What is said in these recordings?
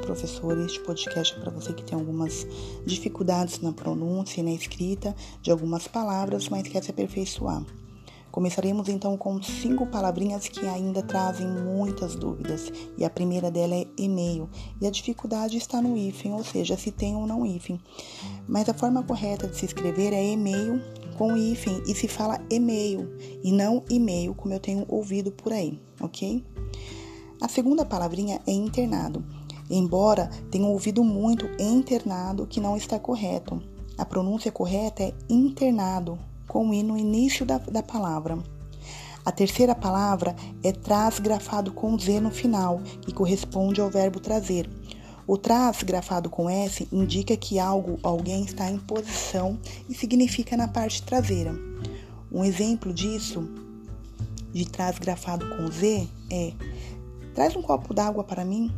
professor. Este podcast é para você que tem algumas dificuldades na pronúncia e na escrita de algumas palavras, mas quer se aperfeiçoar. Começaremos então com cinco palavrinhas que ainda trazem muitas dúvidas. E a primeira dela é e-mail. E a dificuldade está no hífen, ou seja, se tem ou não hífen. Mas a forma correta de se escrever é e-mail com hífen e se fala e-mail e não e-mail, como eu tenho ouvido por aí, ok? A segunda palavrinha é internado, embora tenham ouvido muito internado que não está correto. A pronúncia correta é internado, com i no início da, da palavra. A terceira palavra é traz grafado com Z no final, que corresponde ao verbo trazer. O traz grafado com S indica que algo, alguém está em posição e significa na parte traseira. Um exemplo disso, de traz grafado com Z, é Traz um copo d'água para mim.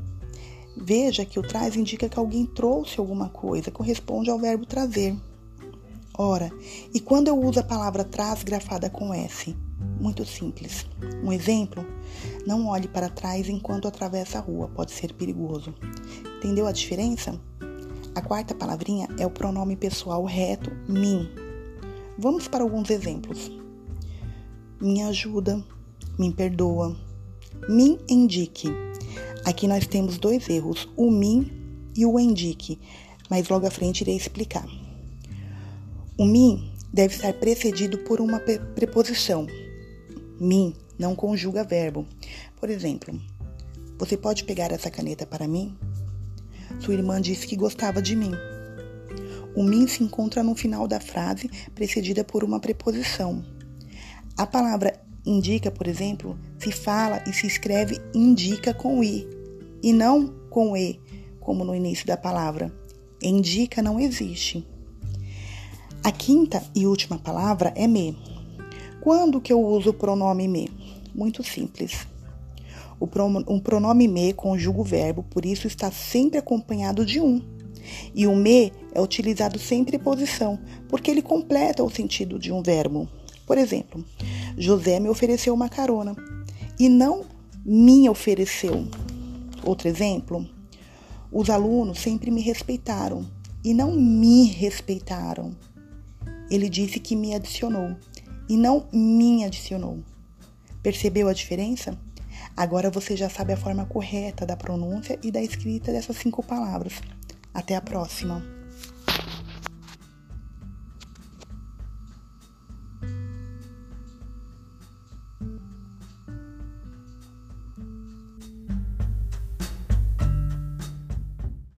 Veja que o traz indica que alguém trouxe alguma coisa, corresponde ao verbo trazer. Ora, e quando eu uso a palavra traz grafada com S? Muito simples. Um exemplo: não olhe para trás enquanto atravessa a rua, pode ser perigoso. Entendeu a diferença? A quarta palavrinha é o pronome pessoal reto mim. Vamos para alguns exemplos. Me ajuda, me perdoa, me indique. Aqui nós temos dois erros, o me e o indique, mas logo à frente irei explicar. O me deve estar precedido por uma preposição. Me não conjuga verbo. Por exemplo, você pode pegar essa caneta para mim? Sua irmã disse que gostava de mim. O mim se encontra no final da frase, precedida por uma preposição. A palavra indica, por exemplo, se fala e se escreve indica com i e não com e, como no início da palavra. Indica não existe. A quinta e última palavra é me. Quando que eu uso o pronome me? Muito simples. O pronome me conjuga o verbo, por isso está sempre acompanhado de um. E o me é utilizado sem preposição, porque ele completa o sentido de um verbo. Por exemplo, José me ofereceu uma carona e não me ofereceu. Outro exemplo, os alunos sempre me respeitaram e não me respeitaram. Ele disse que me adicionou e não me adicionou. Percebeu a diferença? Agora você já sabe a forma correta da pronúncia e da escrita dessas cinco palavras. Até a próxima!